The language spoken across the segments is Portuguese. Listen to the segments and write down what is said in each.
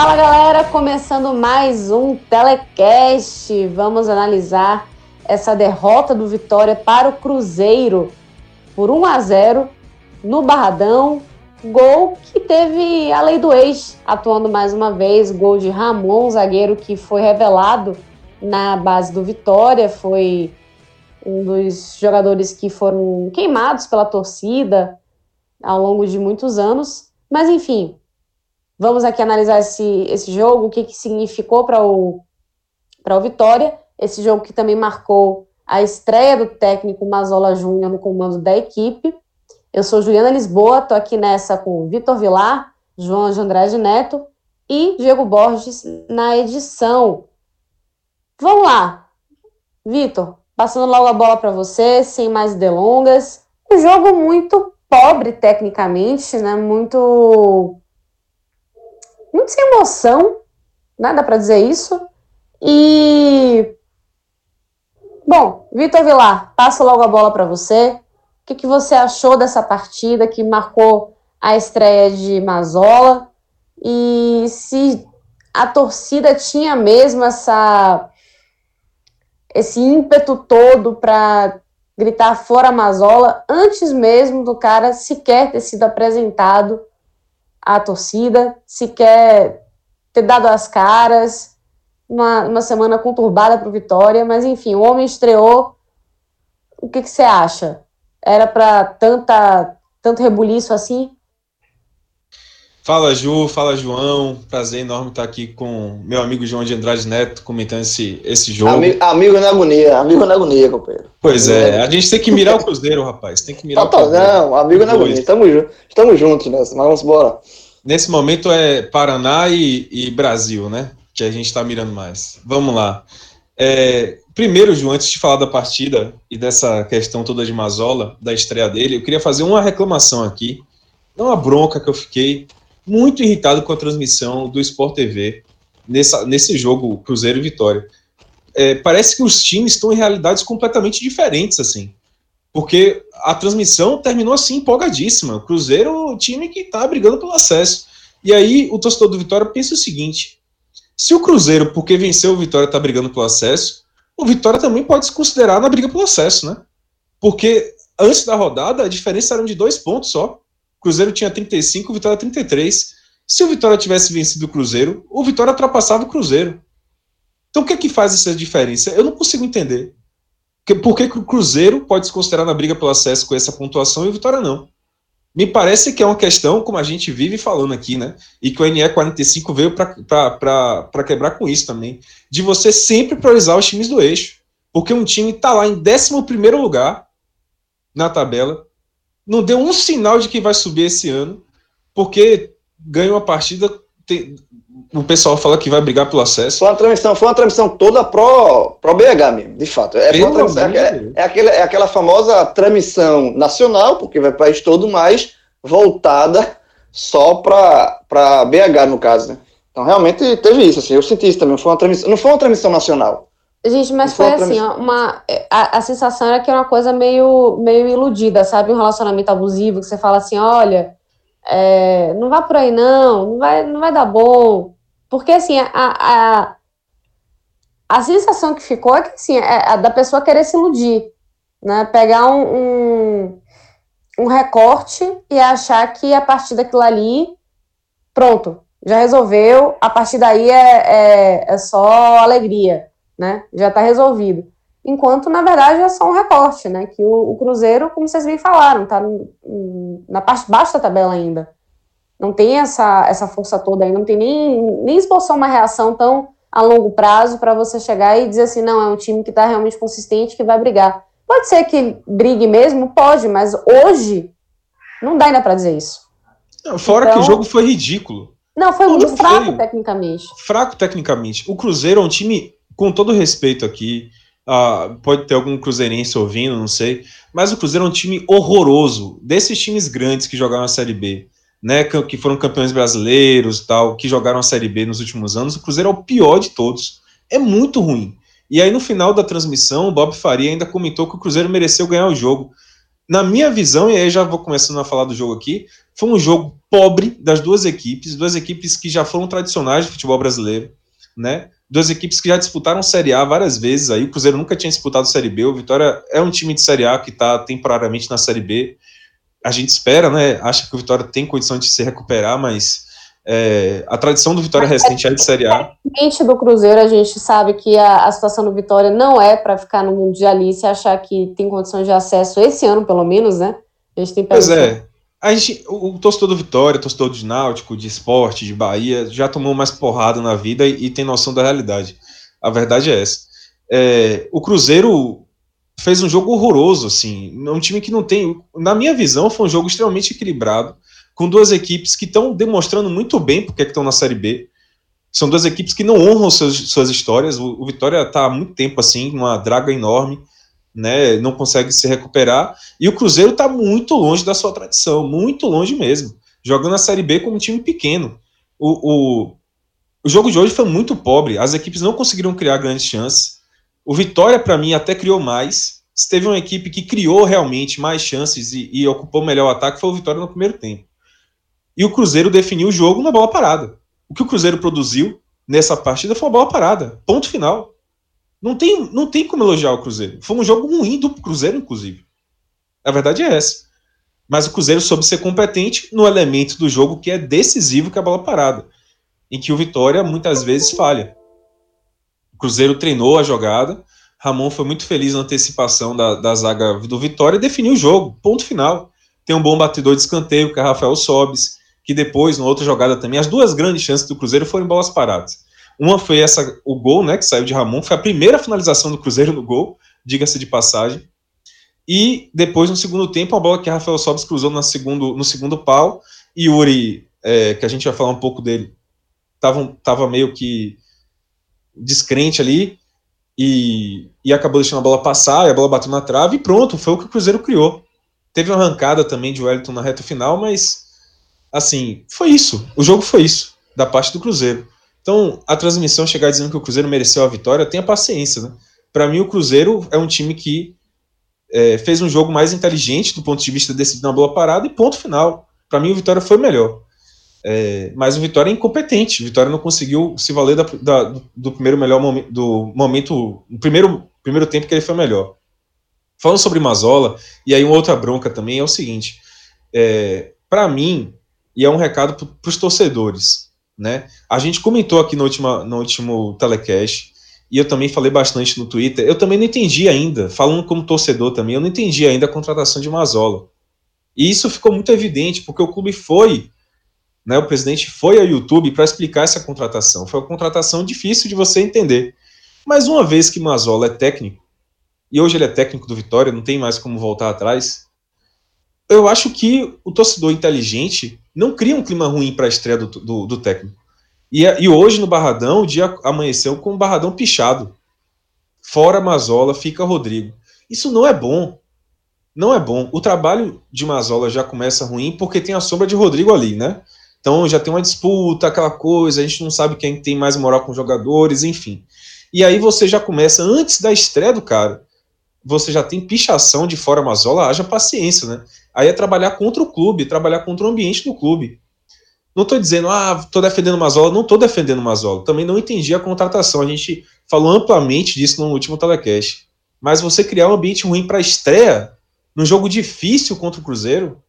Fala galera, começando mais um telecast. Vamos analisar essa derrota do Vitória para o Cruzeiro por 1 a 0 no Barradão. Gol que teve a lei do ex atuando mais uma vez. Gol de Ramon, zagueiro que foi revelado na base do Vitória. Foi um dos jogadores que foram queimados pela torcida ao longo de muitos anos. Mas enfim, Vamos aqui analisar esse, esse jogo, o que, que significou para o, o Vitória. Esse jogo que também marcou a estreia do técnico Mazola Júnior no comando da equipe. Eu sou Juliana Lisboa, estou aqui nessa com Vitor Vilar, João de Andrade Neto e Diego Borges na edição. Vamos lá, Vitor, passando logo a bola para você, sem mais delongas. Um jogo muito pobre tecnicamente, né? Muito muito sem emoção, né? Dá para dizer isso. E. Bom, Vitor Vilar, passo logo a bola para você. O que, que você achou dessa partida que marcou a estreia de Mazola? E se a torcida tinha mesmo essa esse ímpeto todo para gritar fora Mazola antes mesmo do cara sequer ter sido apresentado a torcida, se quer ter dado as caras, uma, uma semana conturbada para o Vitória, mas enfim, o homem estreou. O que, que você acha? Era para tanta tanto rebuliço assim? Fala Ju, fala João, prazer enorme estar aqui com meu amigo João de Andrade Neto comentando esse, esse jogo. Amigo, amigo na agonia, amigo na agonia, companheiro. Pois é, a gente tem que mirar o Cruzeiro, rapaz, tem que mirar tá, o Cruzeiro. Não, amigo na agonia, estamos, estamos juntos nessa, mas vamos embora. Nesse momento é Paraná e, e Brasil, né, que a gente está mirando mais. Vamos lá. É, primeiro, João, antes de falar da partida e dessa questão toda de Mazola, da estreia dele, eu queria fazer uma reclamação aqui, não uma bronca que eu fiquei muito irritado com a transmissão do Sport TV nessa, nesse jogo Cruzeiro e Vitória. É, parece que os times estão em realidades completamente diferentes, assim. Porque a transmissão terminou assim, empolgadíssima. O Cruzeiro, o time que está brigando pelo acesso. E aí o torcedor do Vitória pensa o seguinte: se o Cruzeiro, porque venceu o Vitória, está brigando pelo acesso, o Vitória também pode se considerar na briga pelo acesso, né? Porque antes da rodada a diferença era de dois pontos só. Cruzeiro tinha 35, o Vitória 33. Se o Vitória tivesse vencido o Cruzeiro, o Vitória ultrapassava o Cruzeiro. Então o que é que faz essa diferença? Eu não consigo entender. Por que, que o Cruzeiro pode se considerar na briga pelo acesso com essa pontuação e o Vitória não? Me parece que é uma questão, como a gente vive falando aqui, né? E que o NE45 veio para quebrar com isso também, de você sempre priorizar os times do eixo. Porque um time está lá em 11 lugar na tabela, não deu um sinal de que vai subir esse ano, porque ganha uma partida. o pessoal fala que vai brigar pelo acesso. Foi uma transmissão, foi uma transmissão toda pro, pro BH mesmo, de fato. É, é, é, aquela, é aquela famosa transmissão nacional, porque vai para o país todo, mas voltada só para BH, no caso, né? Então, realmente teve isso, assim, eu senti isso também. Foi uma transmissão, não foi uma transmissão nacional. Gente, mas foi, assim, ó, uma, a, a sensação era que era uma coisa meio, meio iludida, sabe? Um relacionamento abusivo, que você fala assim, olha, é, não vá por aí não, não vai, não vai dar bom. Porque, assim, a, a, a sensação que ficou é que, assim, é a da pessoa querer se iludir, né? Pegar um, um, um recorte e achar que a partir daquilo ali, pronto, já resolveu, a partir daí é, é, é só alegria né? Já está resolvido. enquanto na verdade é só um recorte, né? Que o, o Cruzeiro, como vocês bem falaram, está na parte baixa da tabela ainda. Não tem essa, essa força toda aí, não tem nem, nem esboçou uma reação tão a longo prazo para você chegar e dizer assim, não, é um time que está realmente consistente, que vai brigar. Pode ser que brigue mesmo, pode, mas hoje não dá ainda para dizer isso. Fora então, que o então jogo foi ridículo. Não, foi muito fraco feio. tecnicamente. Fraco tecnicamente. O Cruzeiro é um time, com todo respeito aqui, uh, pode ter algum cruzeirense ouvindo, não sei, mas o Cruzeiro é um time horroroso. Desses times grandes que jogaram a Série B, né, que foram campeões brasileiros tal, que jogaram a Série B nos últimos anos, o Cruzeiro é o pior de todos. É muito ruim. E aí, no final da transmissão, o Bob Faria ainda comentou que o Cruzeiro mereceu ganhar o jogo. Na minha visão, e aí já vou começando a falar do jogo aqui, foi um jogo pobre das duas equipes, duas equipes que já foram tradicionais do futebol brasileiro, né? Duas equipes que já disputaram Série A várias vezes, aí o Cruzeiro nunca tinha disputado Série B, o Vitória é um time de Série A que está temporariamente na Série B. A gente espera, né? Acha que o Vitória tem condição de se recuperar, mas é, a tradição do Vitória recente é de Série A. do Cruzeiro, a gente sabe que a, a situação do Vitória não é para ficar no Mundialista e achar que tem condições de acesso esse ano, pelo menos, né? A gente tem Pois é. A gente, o, o torcedor do Vitória, o torcedor de Náutico, de esporte, de Bahia, já tomou mais porrada na vida e, e tem noção da realidade. A verdade é essa. É, o Cruzeiro fez um jogo horroroso, assim. Um time que não tem. Na minha visão, foi um jogo extremamente equilibrado com duas equipes que estão demonstrando muito bem porque é estão na Série B. São duas equipes que não honram seus, suas histórias. O, o Vitória está há muito tempo assim, numa draga enorme, né? Não consegue se recuperar. E o Cruzeiro está muito longe da sua tradição, muito longe mesmo. Jogando a Série B como um time pequeno. O, o, o jogo de hoje foi muito pobre. As equipes não conseguiram criar grandes chances. O Vitória, para mim, até criou mais. Se teve uma equipe que criou realmente mais chances e, e ocupou melhor o ataque, foi o Vitória no primeiro tempo e o Cruzeiro definiu o jogo na bola parada. O que o Cruzeiro produziu nessa partida foi uma bola parada. Ponto final. Não tem, não tem como elogiar o Cruzeiro. Foi um jogo ruim do Cruzeiro, inclusive. A verdade é essa. Mas o Cruzeiro soube ser competente no elemento do jogo que é decisivo, que é a bola parada, em que o Vitória muitas vezes falha. O Cruzeiro treinou a jogada, Ramon foi muito feliz na antecipação da, da zaga do Vitória e definiu o jogo. Ponto final. Tem um bom batedor de escanteio, que é Rafael Sobis que depois, na outra jogada também, as duas grandes chances do Cruzeiro foram em bolas paradas. Uma foi essa, o gol, né, que saiu de Ramon, foi a primeira finalização do Cruzeiro no gol, diga-se de passagem. E depois, no segundo tempo, a bola que Rafael Sobis cruzou no segundo, no segundo pau, e Yuri, é, que a gente vai falar um pouco dele, tava, tava meio que descrente ali, e, e acabou deixando a bola passar, e a bola bateu na trave, e pronto, foi o que o Cruzeiro criou. Teve uma arrancada também de Wellington na reta final, mas assim, foi isso. O jogo foi isso, da parte do Cruzeiro. Então, a transmissão chegar dizendo que o Cruzeiro mereceu a vitória, tenha paciência, né? Para mim, o Cruzeiro é um time que é, fez um jogo mais inteligente do ponto de vista decidido na boa parada e ponto final. Para mim, o Vitória foi melhor. É, mas o Vitória é incompetente. O Vitória não conseguiu se valer da, da, do primeiro melhor momento, do momento, no primeiro, primeiro tempo que ele foi melhor. Falando sobre Mazola, e aí uma outra bronca também é o seguinte: é, para mim, e é um recado para os torcedores. Né? A gente comentou aqui no, último no último telecast, e eu também falei bastante no Twitter, eu também não entendi ainda, falando como torcedor também, eu não entendi ainda a contratação de Mazola. E isso ficou muito evidente, porque o clube foi, né, o presidente foi ao YouTube para explicar essa contratação. Foi uma contratação difícil de você entender. Mas uma vez que Mazola é técnico, e hoje ele é técnico do Vitória, não tem mais como voltar atrás, eu acho que o torcedor inteligente não cria um clima ruim para a estreia do, do, do técnico. E, e, hoje no Barradão, o dia amanheceu com o Barradão pichado. Fora Mazola, fica Rodrigo. Isso não é bom. Não é bom. O trabalho de Mazola já começa ruim porque tem a sombra de Rodrigo ali, né? Então já tem uma disputa, aquela coisa, a gente não sabe quem tem mais moral com os jogadores, enfim. E aí você já começa, antes da estreia do cara, você já tem pichação de fora Mazola, haja paciência, né? Aí é trabalhar contra o clube, trabalhar contra o ambiente do clube. Não estou dizendo, ah, estou defendendo o Mazola, não estou defendendo o Mazola. Também não entendi a contratação. A gente falou amplamente disso no último telecast. Mas você criar um ambiente ruim para estreia, num jogo difícil contra o Cruzeiro,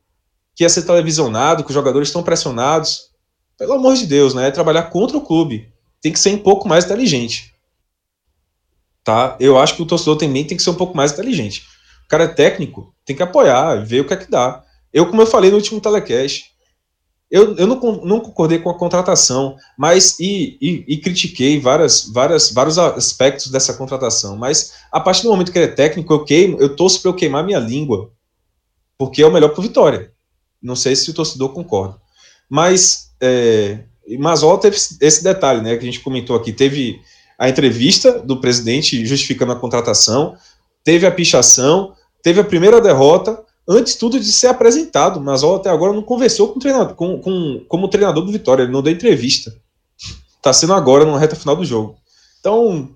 que ia ser televisionado, que os jogadores estão pressionados, pelo amor de Deus, né? É trabalhar contra o clube. Tem que ser um pouco mais inteligente. Tá? Eu acho que o torcedor também tem que ser um pouco mais inteligente. O cara é técnico, tem que apoiar, ver o que é que dá. Eu, como eu falei no último telecast, eu, eu não, não concordei com a contratação, mas e, e, e, critiquei várias, várias, vários aspectos dessa contratação. Mas a partir do momento que ele é técnico, eu queimo, eu torço para eu queimar minha língua, porque é o melhor para Vitória. Não sei se o torcedor concorda. Mas é, Mazola teve esse detalhe, né, que a gente comentou aqui. Teve a entrevista do presidente justificando a contratação, teve a pichação, teve a primeira derrota, antes tudo de ser apresentado. Mazola até agora não conversou com o treinador, com, com, como treinador do Vitória, ele não deu entrevista. Está sendo agora, na reta final do jogo. Então,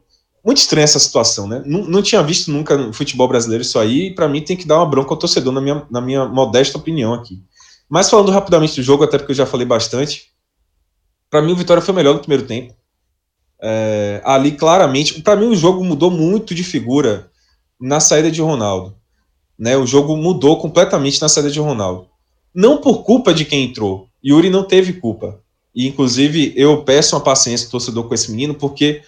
muito estranha essa situação, né? Não, não tinha visto nunca no futebol brasileiro isso aí, e para mim tem que dar uma bronca ao torcedor, na minha, na minha modesta opinião aqui. Mas falando rapidamente do jogo, até porque eu já falei bastante, para mim o Vitória foi melhor no primeiro tempo. É, ali claramente, para mim o jogo mudou muito de figura na saída de Ronaldo. Né, o jogo mudou completamente na saída de Ronaldo. Não por culpa de quem entrou. Yuri não teve culpa. E, inclusive, eu peço uma paciência do torcedor com esse menino, porque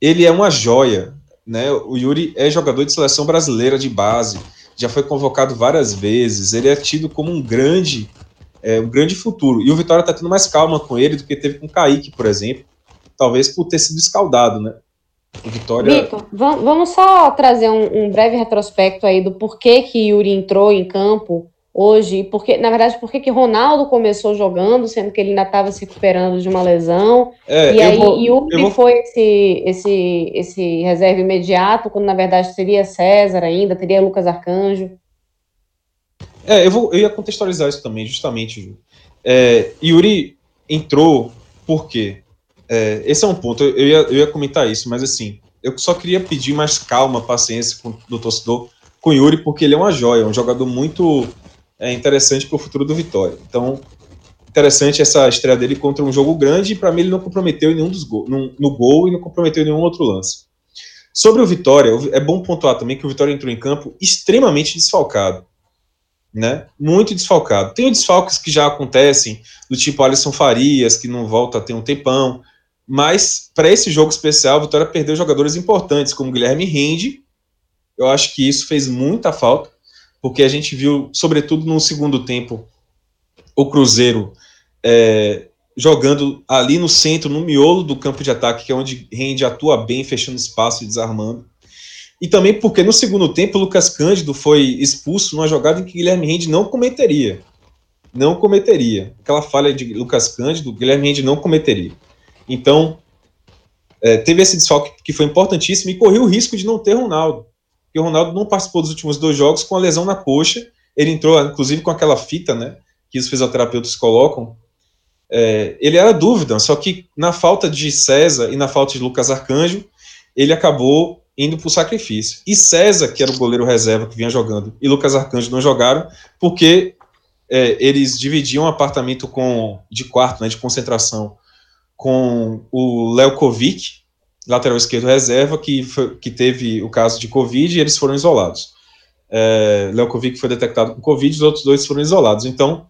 ele é uma joia. Né? O Yuri é jogador de seleção brasileira de base, já foi convocado várias vezes, ele é tido como um grande, é, um grande futuro. E o Vitória está tendo mais calma com ele do que teve com o Kaique, por exemplo, talvez por ter sido escaldado, né? Vitor, vamos só trazer um, um, breve retrospecto aí do porquê que Yuri entrou em campo hoje, porque, na verdade, por que Ronaldo começou jogando, sendo que ele ainda estava se recuperando de uma lesão, é, e aí vou, Yuri vou... foi esse, esse, esse reserva imediato, quando na verdade seria César ainda, teria Lucas Arcanjo. É, eu, vou, eu ia contextualizar isso também, justamente, Ju. É, Yuri entrou por quê? É, esse é um ponto, eu ia, eu ia comentar isso, mas assim, eu só queria pedir mais calma, paciência com, do torcedor com o Yuri, porque ele é uma joia, um jogador muito é, interessante para o futuro do Vitória. Então, interessante essa estreia dele contra um jogo grande, e para mim ele não comprometeu em nenhum dos gols, no, gol e não comprometeu em nenhum outro lance. Sobre o Vitória, é bom pontuar também que o Vitória entrou em campo extremamente desfalcado. Né? Muito desfalcado. Tem desfalques que já acontecem, do tipo Alisson Farias, que não volta a ter um tempão. Mas para esse jogo especial, a Vitória perdeu jogadores importantes, como Guilherme Rende. Eu acho que isso fez muita falta, porque a gente viu, sobretudo no segundo tempo, o Cruzeiro é, jogando ali no centro, no miolo do campo de ataque, que é onde Rende atua bem, fechando espaço e desarmando. E também porque no segundo tempo o Lucas Cândido foi expulso numa jogada em que Guilherme Rende não cometeria. Não cometeria. Aquela falha de Lucas Cândido, Guilherme Rende não cometeria. Então, é, teve esse desfalque que foi importantíssimo e correu o risco de não ter Ronaldo. Porque o Ronaldo não participou dos últimos dois jogos com a lesão na coxa. Ele entrou, inclusive, com aquela fita, né? Que os fisioterapeutas colocam. É, ele era dúvida, só que na falta de César e na falta de Lucas Arcanjo, ele acabou indo para o sacrifício. E César, que era o goleiro reserva que vinha jogando, e Lucas Arcanjo não jogaram, porque é, eles dividiam um apartamento com, de quarto, né, de concentração, com o Léo Kovic, lateral esquerdo reserva, que, foi, que teve o caso de Covid e eles foram isolados. É, Léo Kovic foi detectado com Covid, os outros dois foram isolados. Então,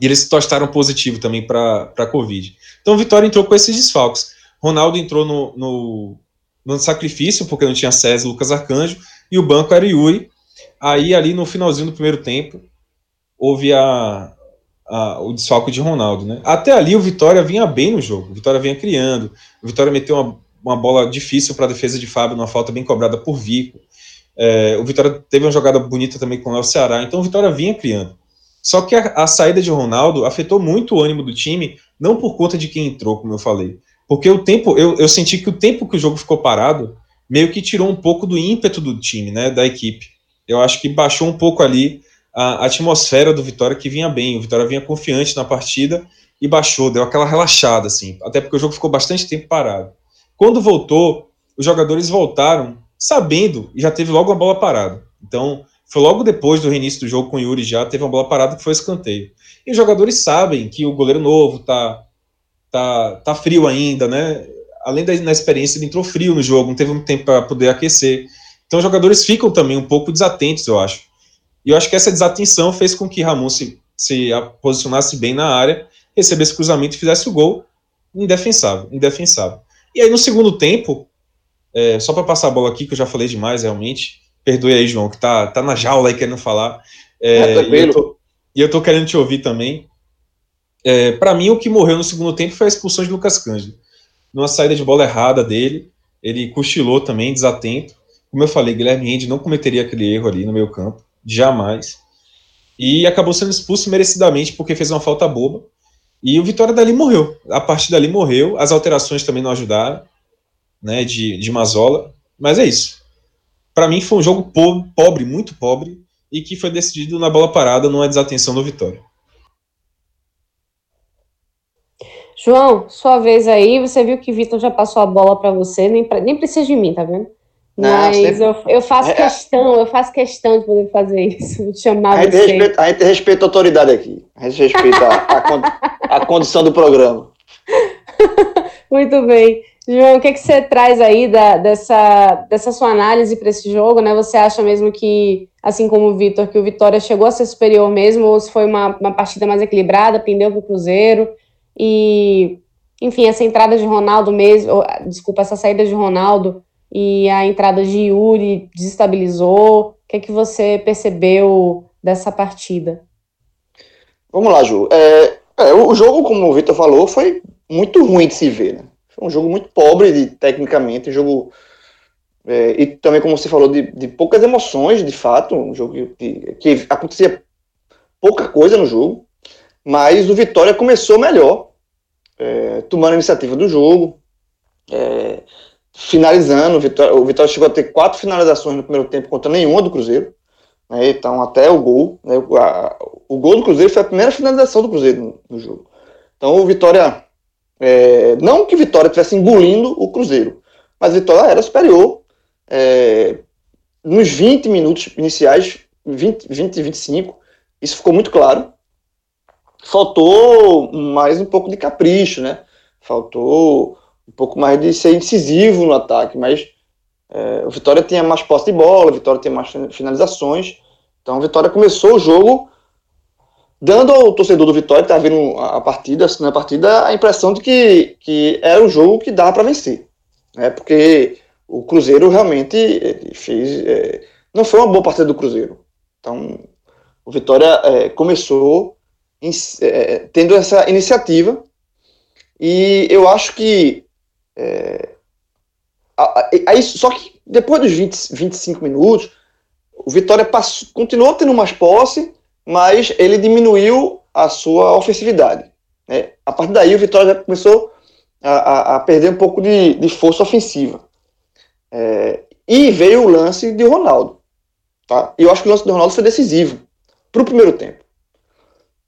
eles tostaram positivo também para Covid. Então, Vitória entrou com esses desfalques. Ronaldo entrou no, no, no sacrifício, porque não tinha César Lucas Arcanjo, e o banco era Yuri. Aí, ali no finalzinho do primeiro tempo, houve a, o desfalque de Ronaldo, né? Até ali o Vitória vinha bem no jogo, o Vitória vinha criando, o Vitória meteu uma, uma bola difícil para a defesa de Fábio, numa falta bem cobrada por Vico. É, o Vitória teve uma jogada bonita também com o Ceará, então o Vitória vinha criando. Só que a, a, saída de Ronaldo afetou muito o ânimo do time, não por conta de quem entrou, como eu falei. Porque o tempo, eu, eu senti que o tempo que o jogo ficou parado meio que tirou um pouco do ímpeto do time, né, da equipe. Eu acho que baixou um pouco ali a atmosfera do Vitória que vinha bem. O Vitória vinha confiante na partida e baixou, deu aquela relaxada, assim, até porque o jogo ficou bastante tempo parado. Quando voltou, os jogadores voltaram sabendo e já teve logo uma bola parada. Então, foi logo depois do reinício do jogo com o Yuri já teve uma bola parada que foi escanteio. E os jogadores sabem que o goleiro novo tá tá, tá frio ainda, né? Além da experiência, ele entrou frio no jogo, não teve muito tempo para poder aquecer. Então, os jogadores ficam também um pouco desatentos, eu acho. E eu acho que essa desatenção fez com que Ramon se, se posicionasse bem na área, recebesse cruzamento e fizesse o gol indefensável, indefensável. E aí no segundo tempo, É, só para passar a bola aqui, que eu já falei demais, realmente. Perdoe aí, João, que tá, tá na jaula aí querendo falar. É, é, e, eu tô, e eu tô querendo te ouvir também. É, para mim, o que morreu no segundo tempo foi a expulsão de Lucas Cândido. Numa saída de bola errada dele, ele cochilou também, desatento. Como eu falei, Guilherme Rende não cometeria aquele erro ali no meio campo, jamais. E acabou sendo expulso merecidamente porque fez uma falta boba. E o Vitória dali morreu. A partir dali morreu. As alterações também não ajudaram, né, de, de Mazola. Mas é isso. Para mim foi um jogo pobre, pobre, muito pobre, e que foi decidido na bola parada, numa desatenção do Vitória. João, sua vez aí, você viu que Vitor já passou a bola para você, nem, pra, nem precisa de mim, tá vendo? Mas sempre... eu, eu faço é, é, questão, eu faço questão de poder fazer isso, de chamar a gente, você. Respeita, a gente respeita a autoridade aqui, a gente respeita a, a, a condição do programa. Muito bem. João, o que, que você traz aí da, dessa, dessa sua análise para esse jogo, né? Você acha mesmo que, assim como o Vitor, que o Vitória chegou a ser superior mesmo, ou se foi uma, uma partida mais equilibrada, pendeu para o Cruzeiro? E, enfim, essa entrada de Ronaldo mesmo, ou, desculpa, essa saída de Ronaldo e a entrada de Yuri desestabilizou. O que é que você percebeu dessa partida? Vamos lá, Ju. É, é, o jogo, como o Vitor falou, foi muito ruim de se ver. Né? Foi um jogo muito pobre de, tecnicamente, um jogo. É, e também, como você falou, de, de, poucas emoções, de fato, um jogo que, que acontecia pouca coisa no jogo, mas o Vitória começou melhor, é, tomando a iniciativa do jogo, é, finalizando. O Vitória, o Vitória chegou a ter quatro finalizações no primeiro tempo contra nenhuma do Cruzeiro. Né, então, até o gol. Né, o, a, o gol do Cruzeiro foi a primeira finalização do Cruzeiro no, no jogo. Então, o Vitória. É, não que Vitória estivesse engolindo o Cruzeiro, mas Vitória era superior. É, nos 20 minutos iniciais, 20, 20 25, isso ficou muito claro. Faltou mais um pouco de capricho, né? Faltou um pouco mais de ser incisivo no ataque, mas é, o Vitória tinha mais posse de bola, o Vitória tinha mais finalizações, então o Vitória começou o jogo dando ao torcedor do Vitória que estava vendo a partida, na partida, a impressão de que, que era um jogo que dava para vencer, né, porque o Cruzeiro realmente fez, é, não foi uma boa partida do Cruzeiro, então o Vitória é, começou em, é, tendo essa iniciativa. E eu acho que é, aí, só que depois dos 20, 25 minutos, o Vitória passou, continuou tendo mais posse, mas ele diminuiu a sua ofensividade. Né? A partir daí, o Vitória já começou a, a, a perder um pouco de, de força ofensiva. É, e veio o lance de Ronaldo. Tá? Eu acho que o lance do Ronaldo foi decisivo para o primeiro tempo.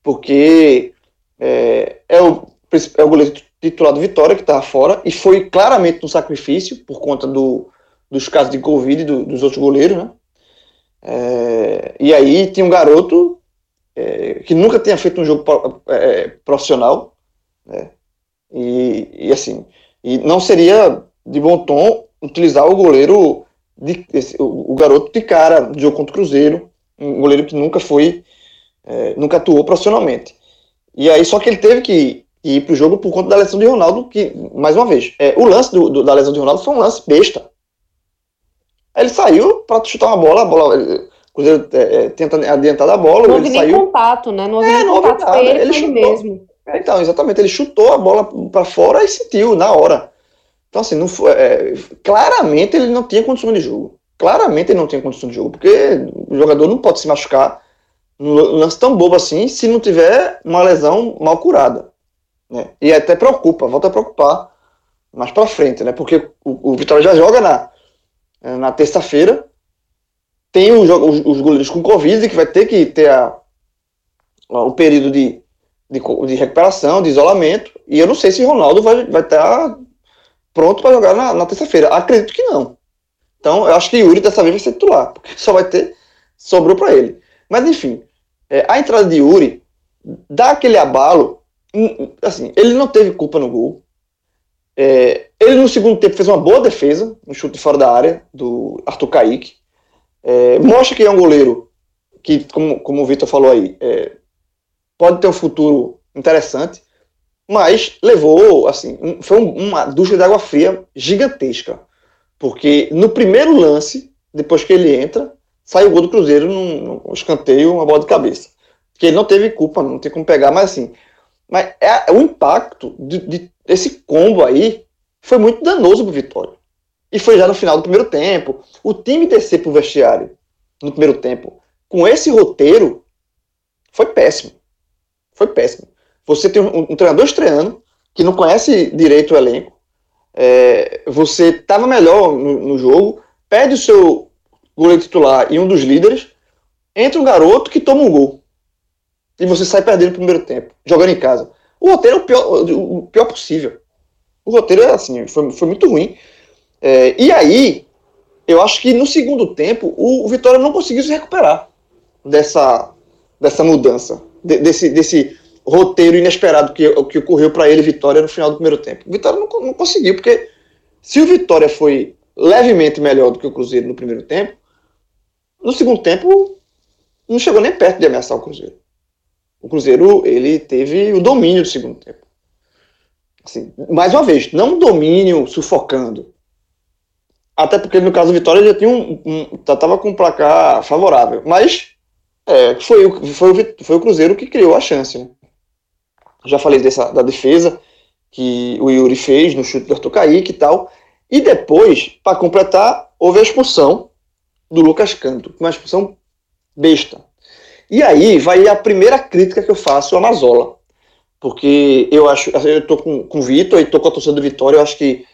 Porque é, é, o, é o goleiro titular do Vitória, que estava fora, e foi claramente um sacrifício por conta do, dos casos de Covid do, dos outros goleiros, né? É, e aí tinha um garoto é, que nunca tinha feito um jogo é, profissional, né? E, e, assim, e não seria de bom tom utilizar o goleiro, de, esse, o, o, garoto de cara do jogo contra o Cruzeiro, um goleiro que nunca foi, é, nunca atuou profissionalmente. E aí, só que ele teve que e ir pro jogo por conta da lesão de Ronaldo, que, mais uma vez, é, o lance do, do, da lesão de Ronaldo foi um lance besta. Ele saiu para chutar uma bola, a bola. O Cruzeiro é, é, tenta adiantar da bola. Não houve nem saiu... contato, né? Não houve é, nem contato nada. ele, ele chutou, mesmo. É, então, exatamente, ele chutou a bola para fora e sentiu na hora. Então, assim, não foi, é, claramente ele não tinha condição de jogo. Claramente ele não tinha condição de jogo, porque o jogador não pode se machucar num lance tão bobo assim se não tiver uma lesão mal curada. Né? E até preocupa, volta a preocupar mais para frente, né? Porque o, o, Vitória já joga na, na terça-feira, tem os, os, os, goleiros com Covid, que vai ter que ter a, o período de, de, de, recuperação, de isolamento, e eu não sei se Ronaldo vai estar vai tá pronto para jogar na, na terça-feira. Acredito que não. Então, eu acho que Yuri dessa vez vai ser titular, porque só vai ter, sobrou para ele. Mas, enfim, é, a entrada de Yuri dá aquele abalo assim, ele não teve culpa no gol. É, ele no segundo tempo fez uma boa defesa, um chute fora da área do Arthur Kaique. É, mostra que é um goleiro que, como, como o Vitor falou aí, é, pode ter um futuro interessante, mas levou, assim, um, foi uma ducha de água fria gigantesca. Porque no primeiro lance, depois que ele entra, sai o gol do Cruzeiro num, num escanteio, uma bola de cabeça. Que ele não teve culpa, não tem como pegar, mas assim. Mas é, o impacto de, de, desse combo aí foi muito danoso pro Vitória. E foi já no final do primeiro tempo. O time descer pro vestiário no primeiro tempo com esse roteiro foi péssimo. Foi péssimo. Você tem um, um treinador estreando que não conhece direito o elenco. É, você estava melhor no, no, jogo, perde o seu goleiro titular e um dos líderes, entra um garoto que toma um gol. E você sai perdendo no primeiro tempo, jogando em casa. O roteiro é o pior, o pior possível. O roteiro é assim, foi, foi muito ruim. É, e aí, eu acho que no segundo tempo, o, o Vitória não conseguiu se recuperar dessa, dessa mudança, de, desse, desse roteiro inesperado que, que ocorreu para ele, Vitória, no final do primeiro tempo. O Vitória não, não conseguiu, porque se o Vitória foi levemente melhor do que o Cruzeiro no primeiro tempo, no segundo tempo não chegou nem perto de ameaçar o Cruzeiro. O Cruzeiro ele teve o domínio do segundo tempo. Assim, mais uma vez, não domínio sufocando. Até porque no caso do Vitória ele já tinha um, um tava com um placar favorável, mas é, foi, o, foi, o, foi o Cruzeiro que criou a chance. Né? Já falei dessa, da defesa que o Yuri fez no chute do Arthur Kaique e tal. E depois, para completar, houve a expulsão do Lucas Canto, uma expulsão besta. E aí vai a primeira crítica que eu faço ao Mazola. Porque eu acho, eu tô com, com o Vitor e tô com a torcida do Vitória, eu acho que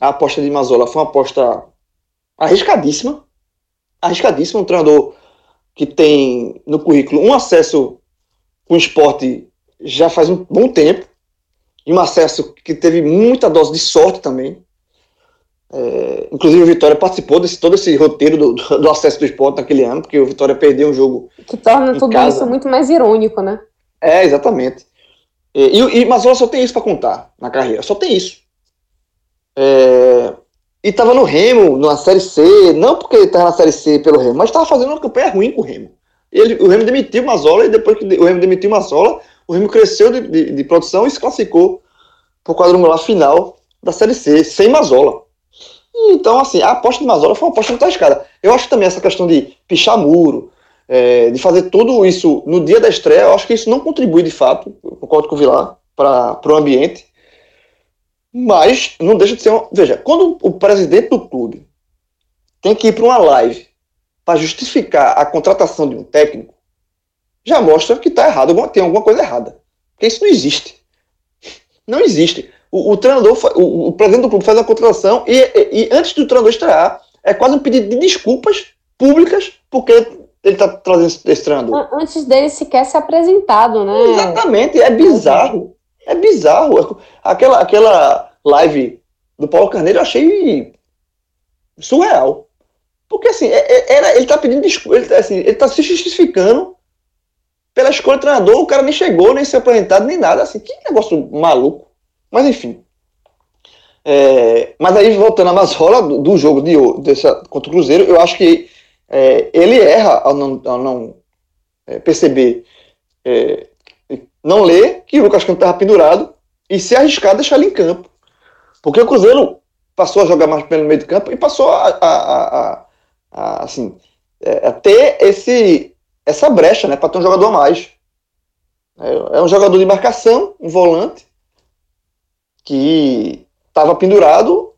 a aposta de Mazola foi uma aposta arriscadíssima. Arriscadíssima, um treinador que tem no currículo um acesso com o esporte já faz um bom tempo, e um acesso que teve muita dose de sorte também. É, inclusive o Vitória participou desse todo esse roteiro do, do, acesso do esporte naquele ano, porque o Vitória perdeu um jogo. Que torna tudo casa. isso muito mais irônico, né? É, exatamente. E, e, mas ela só tem isso para contar na carreira, só tem isso. É, e tava no Remo, na Série C, não porque ele tava na Série C pelo Remo, mas tava fazendo uma campanha ruim com o Remo. Ele, o Remo demitiu Mazola e depois que o Remo demitiu Mazola, o Remo cresceu de, de, de produção e se classificou para o quadrangular final da Série C, sem Mazola. Então, assim, a aposta de Mazola foi uma aposta muito arriscada. Eu acho também essa questão de pichar muro, é, de fazer tudo isso no dia da estreia, eu acho que isso não contribui de fato, concordo com o Vilar, para o ambiente. Mas não deixa de ser. Uma... Veja, quando o presidente do clube tem que ir para uma live para justificar a contratação de um técnico, já mostra que está errado, tem alguma coisa errada. Porque isso não existe. Não existe. O, o treinador, o, o, presidente do clube faz a contratação e, e, e, antes do treinador estrear, é quase um pedido de desculpas públicas porque ele está trazendo esse treinador. Antes dele sequer ser apresentado, né? Exatamente, é bizarro. É bizarro. Aquela, aquela live do Paulo Carneiro eu achei surreal. Porque assim, é, é, era, ele está pedindo desculpa, ele, assim, ele tá se justificando pela escolha do treinador, o cara nem chegou, nem se apresentado, nem nada. Assim, que negócio maluco. Mas enfim. É, mas aí, voltando à Mazola, do, do jogo de, contra o Cruzeiro, eu acho que é, ele erra ao não, ao não é, perceber, é, não ler que o Lucas Campos estava pendurado e se arriscar deixar ele em campo. Porque o Cruzeiro passou a jogar mais pelo meio de campo e passou a, a, a, a assim, é, a ter esse, essa brecha, né, para ter um jogador a mais. É, é um jogador de marcação, um volante, que estava pendurado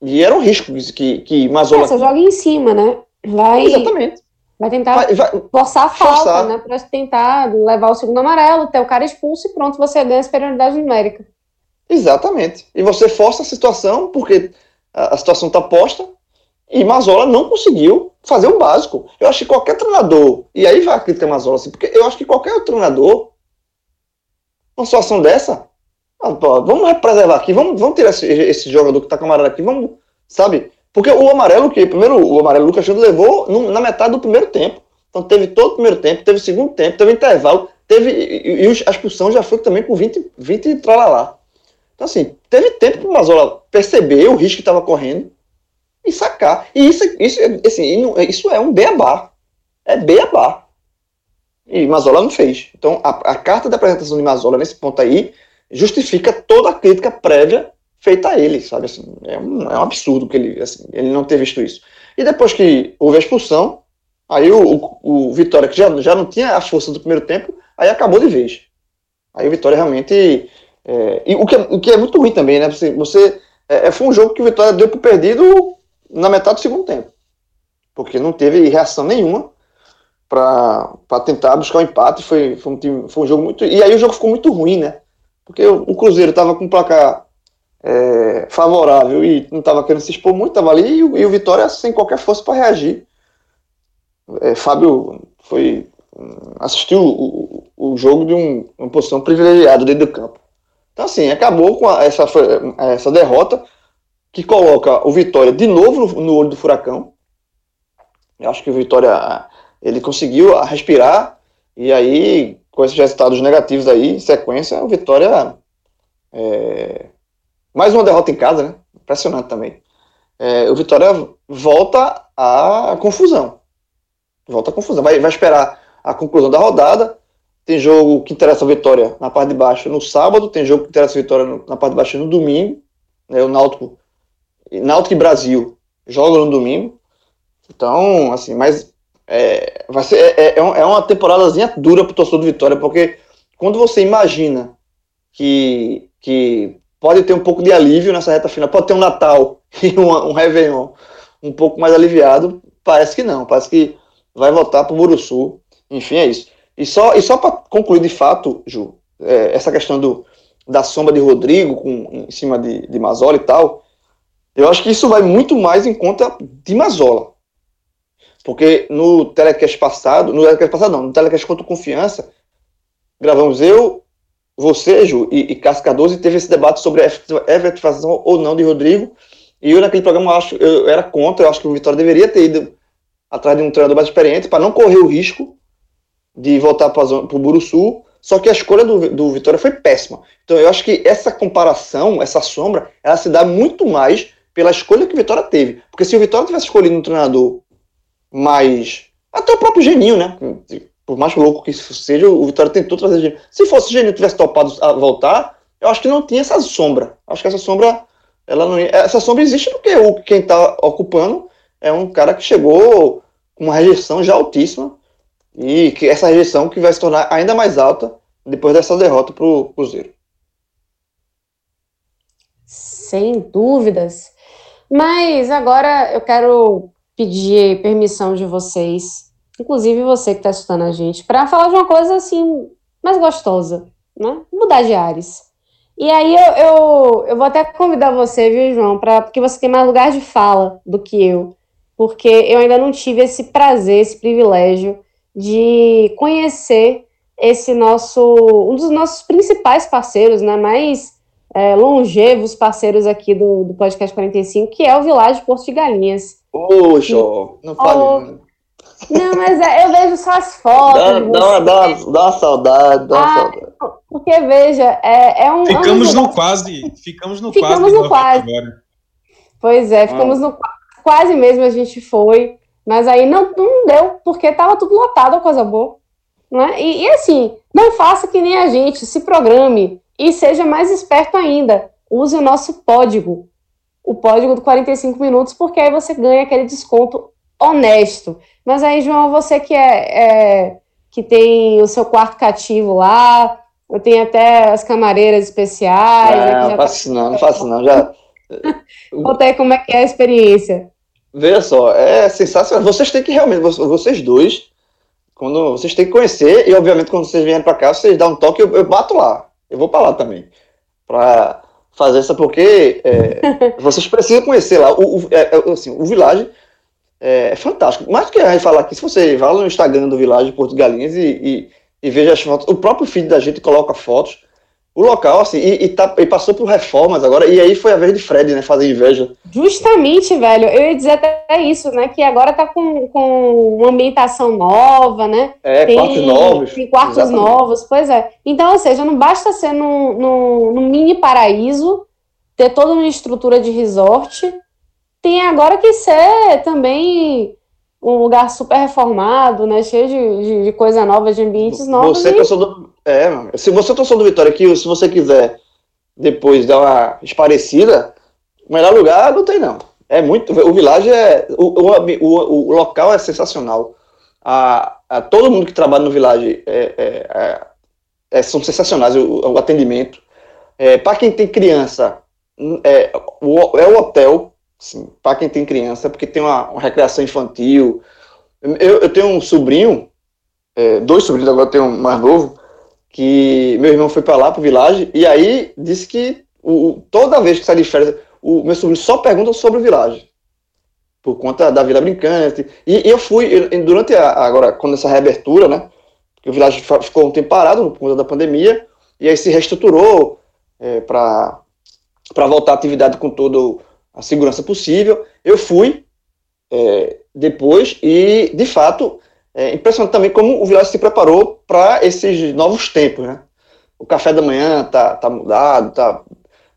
e era um risco que, que Mazola... É, você joga em cima, né? Vai, Exatamente. Vai tentar vai, vai, forçar a falta, forçar. né? Para tentar levar o segundo amarelo, ter o cara expulso e pronto, você ganha a superioridade numérica. Exatamente. E você força a situação, porque a, a situação está posta, e Mazola não conseguiu fazer o básico. Eu acho que qualquer treinador, e aí vai a crítica Mazola, assim, porque eu acho que qualquer treinador, numa situação dessa, pô, vamos preservar aqui, vamos, vamos tirar esse, esse jogador que está com amarelo aqui, vamos, sabe? Porque o amarelo, que primeiro o amarelo Lucas Santos levou no, na metade do primeiro tempo. Então teve todo o primeiro tempo, teve o segundo tempo, teve intervalo, teve. E, e a expulsão já foi também com 20, 20 tralalá. Então, assim, teve tempo para o Mazola perceber o risco que estava correndo e sacar. E isso, isso, assim, isso é um beabá. É beabá. E Mazola não fez. Então, a, a carta da apresentação de Mazola nesse ponto aí justifica toda a crítica prévia feita a ele, sabe? Assim, é, um, é um absurdo que ele, assim, ele não ter visto isso. E depois que houve a expulsão, aí o, o, o Vitória, que já, já não tinha a força do primeiro tempo, aí acabou de vez. Aí o Vitória realmente. É, e o que, é, o que é muito ruim também, né? Você, você é, é, foi um jogo que o Vitória deu por perdido na metade do segundo tempo. Porque não teve reação nenhuma para tentar buscar o um empate. Foi, foi, um time, foi um jogo muito. E aí o jogo ficou muito ruim, né? Porque o, o Cruzeiro estava com um placar é, favorável e não estava querendo se expor muito, estava ali e, e, o Vitória sem qualquer força para reagir. É, Fábio foi assistiu o, o, o jogo de um, uma posição privilegiada dentro do campo. Então, assim, acabou com a, essa, essa derrota que coloca o Vitória de novo no, no olho do furacão. Eu acho que o Vitória ele conseguiu respirar e aí, com esses resultados negativos aí, em sequência, o Vitória. É, mais uma derrota em casa, né? Impressionante também. É, o Vitória volta à confusão. Volta à confusão. Vai, vai esperar a conclusão da rodada. Tem jogo que interessa a vitória na parte de baixo no sábado, tem jogo que interessa a vitória no, na parte de baixo no domingo. Né, o Náutico, Náutico e Brasil jogam no domingo. Então, assim, mas é, vai ser, é, é, é uma temporadazinha dura pro torcedor do Vitória, porque quando você imagina que, que pode ter um pouco de alívio nessa reta final, pode ter um Natal e um, um Réveillon um pouco mais aliviado, parece que não, parece que vai voltar pro Muruçu enfim, é isso. E só, e só para concluir de fato, Ju, é, essa questão do, da sombra de Rodrigo com, em cima de, de Mazola e tal, eu acho que isso vai muito mais em conta de Mazola. Porque no telecast passado, no telecast passado não, no telecast contra Confiança, gravamos eu, você, Ju, e, e Cássio Cardoso, e teve esse debate sobre a efetivação ou não de Rodrigo, e eu naquele programa eu acho, eu era contra, eu acho que o Vitória deveria ter ido atrás de um treinador mais experiente para não correr o risco de voltar para o Buruçu, só que a escolha do, do Vitória foi péssima. Então eu acho que essa comparação, essa sombra, ela se dá muito mais pela escolha que o Vitória teve. Porque se o Vitória tivesse escolhido um treinador mais. Até o próprio Geninho, né? Por mais louco que isso seja, o Vitória tentou trazer Geninho. Se fosse o Geninho tivesse topado a voltar, eu acho que não tinha essa sombra. Acho que essa sombra. Ela não, essa sombra existe porque o, quem está ocupando é um cara que chegou com uma rejeição já altíssima e que essa rejeição que vai se tornar ainda mais alta depois dessa derrota para o Cruzeiro. Sem dúvidas. Mas agora eu quero pedir permissão de vocês, inclusive você que está escutando a gente, para falar de uma coisa assim mais gostosa, né? Mudar de ares. E aí eu, eu, eu vou até convidar você, viu, João, pra, porque você tem mais lugar de fala do que eu, porque eu ainda não tive esse prazer, esse privilégio de conhecer esse nosso, um dos nossos principais parceiros, né, mais é, longevos parceiros aqui do, do Podcast 45, que é o Village Porto de Galinhas. Ô, Jó, não fale. Oh, não, mas é, eu vejo só as fotos. Dá, dá, uma, dá, dá uma saudade, dá uma ah, saudade. Porque, veja, é, é um. Ficamos é um no quase. Ficamos no ficamos quase. No quase. Agora. Pois é, ficamos ah. no quase mesmo a gente foi. Mas aí não, não deu, porque estava tudo lotado a coisa boa. Né? E, e, assim, não faça que nem a gente, se programe e seja mais esperto ainda. Use o nosso código, o código do 45 minutos, porque aí você ganha aquele desconto honesto. Mas aí, João, você que é, é que tem o seu quarto cativo lá, eu tenho até as camareiras especiais. Não, né, não faço tá... não, não faço não, já... Conta aí como é que é a experiência. Veja só, é sensacional. Vocês têm que realmente, vocês dois, quando vocês têm que conhecer, e obviamente quando vocês vierem para cá, vocês dão um toque, eu, eu bato lá. Eu vou para lá também. Para fazer essa, porque é, vocês precisam conhecer lá. O, o, é, é, assim, o Village é, é, fantástico. Mais do que a gente falar aqui, se você vai lá no Instagram do Village Porto Galinhas e, e, e veja as fotos, o próprio feed da gente coloca fotos o local, assim, e, e, tá, e, passou por reformas agora, e aí foi a vez de Fred, né, fazer inveja. Justamente, velho, eu ia dizer até isso, né, que agora tá com, com uma ambientação nova, né? É, tem, quartos novos. Tem quartos exatamente. novos, pois é. Então, ou seja, não basta ser num, num, num mini paraíso, ter toda uma estrutura de resort, tem agora que ser também um lugar super reformado, né? Cheio de, de, de coisa nova, de ambientes novos. Você, e... torcedor, é, se você é torcedor do Vitória aqui, se você quiser depois dá uma esparecida, o melhor lugar não tem não. É muito. O Village é. O, o, o, local é sensacional. A, a, todo mundo que trabalha no Village é, é, é, é são sensacionais o, o atendimento. É, para quem tem criança, é o, é o hotel, para quem tem criança, porque tem uma, uma recreação infantil. Eu, eu, tenho um sobrinho, dois sobrinhos, agora tenho um mais novo, que meu irmão foi para lá, para o Village, e aí disse que o, toda vez que sai de férias, o meu sobrinho só pergunta sobre o Village. Por conta da Vila Brincante. E, e eu fui, eu, durante a, agora, quando essa reabertura, né? Que o Village ficou um tempo parado por conta da pandemia, e aí se reestruturou é, para voltar à atividade com toda a segurança possível. Eu fui é, depois e, de fato, é impressionante também como o Village se preparou para esses novos tempos, né? O café da manhã tá, tá mudado, tá